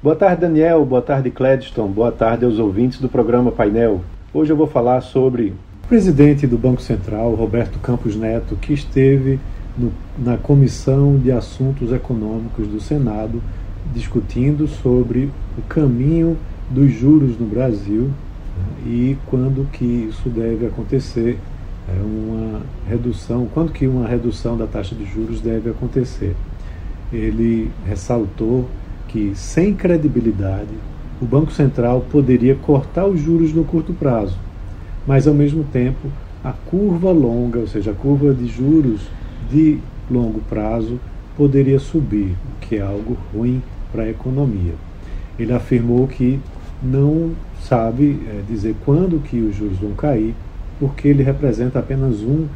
Boa tarde, Daniel. Boa tarde, Cledston. Boa tarde aos ouvintes do programa Painel. Hoje eu vou falar sobre o presidente do Banco Central, Roberto Campos Neto, que esteve no, na Comissão de Assuntos Econômicos do Senado discutindo sobre o caminho dos juros no Brasil né, e quando que isso deve acontecer, é uma redução, quando que uma redução da taxa de juros deve acontecer. Ele ressaltou que, sem credibilidade, o Banco Central poderia cortar os juros no curto prazo, mas, ao mesmo tempo, a curva longa, ou seja, a curva de juros de longo prazo, poderia subir, o que é algo ruim para a economia. Ele afirmou que não sabe é, dizer quando que os juros vão cair, porque ele representa apenas um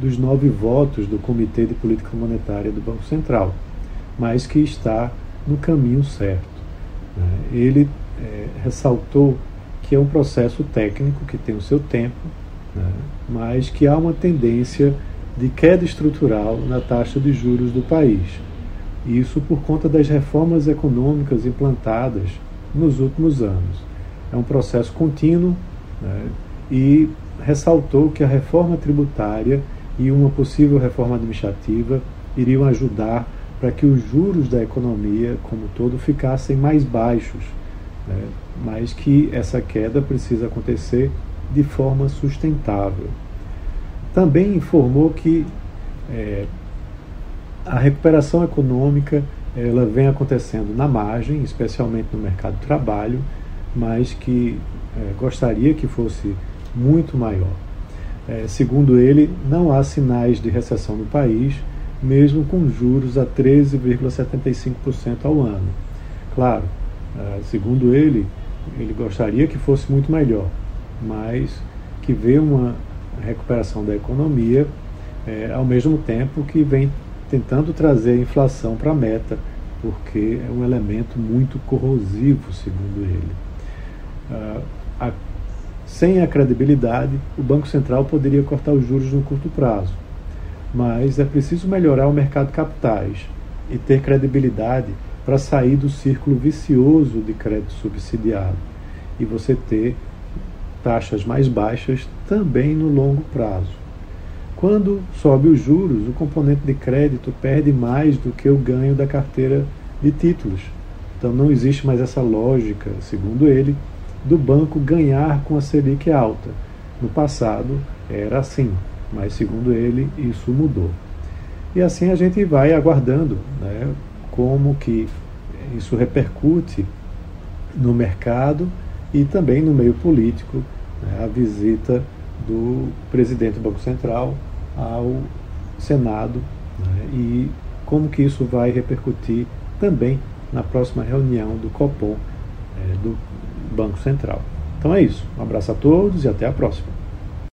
dos nove votos do Comitê de Política Monetária do Banco Central, mas que está no caminho certo. Né? Ele é, ressaltou que é um processo técnico que tem o seu tempo, né? mas que há uma tendência de queda estrutural na taxa de juros do país. Isso por conta das reformas econômicas implantadas nos últimos anos. É um processo contínuo né? e ressaltou que a reforma tributária e uma possível reforma administrativa iriam ajudar para que os juros da economia como todo ficassem mais baixos, né? mas que essa queda precisa acontecer de forma sustentável. Também informou que é, a recuperação econômica ela vem acontecendo na margem, especialmente no mercado de trabalho, mas que é, gostaria que fosse muito maior. É, segundo ele, não há sinais de recessão no país mesmo com juros a 13,75% ao ano. Claro, eh, segundo ele, ele gostaria que fosse muito melhor, mas que vê uma recuperação da economia é, ao mesmo tempo que vem tentando trazer a inflação para a meta, porque é um elemento muito corrosivo, segundo ele. Ah, a, sem a credibilidade, o Banco Central poderia cortar os juros no curto prazo mas é preciso melhorar o mercado de capitais e ter credibilidade para sair do círculo vicioso de crédito subsidiado e você ter taxas mais baixas também no longo prazo. Quando sobe os juros, o componente de crédito perde mais do que o ganho da carteira de títulos. Então não existe mais essa lógica, segundo ele, do banco ganhar com a Selic alta. No passado era assim mas segundo ele isso mudou. E assim a gente vai aguardando né, como que isso repercute no mercado e também no meio político, né, a visita do presidente do Banco Central ao Senado né, e como que isso vai repercutir também na próxima reunião do Copom é, do Banco Central. Então é isso. Um abraço a todos e até a próxima.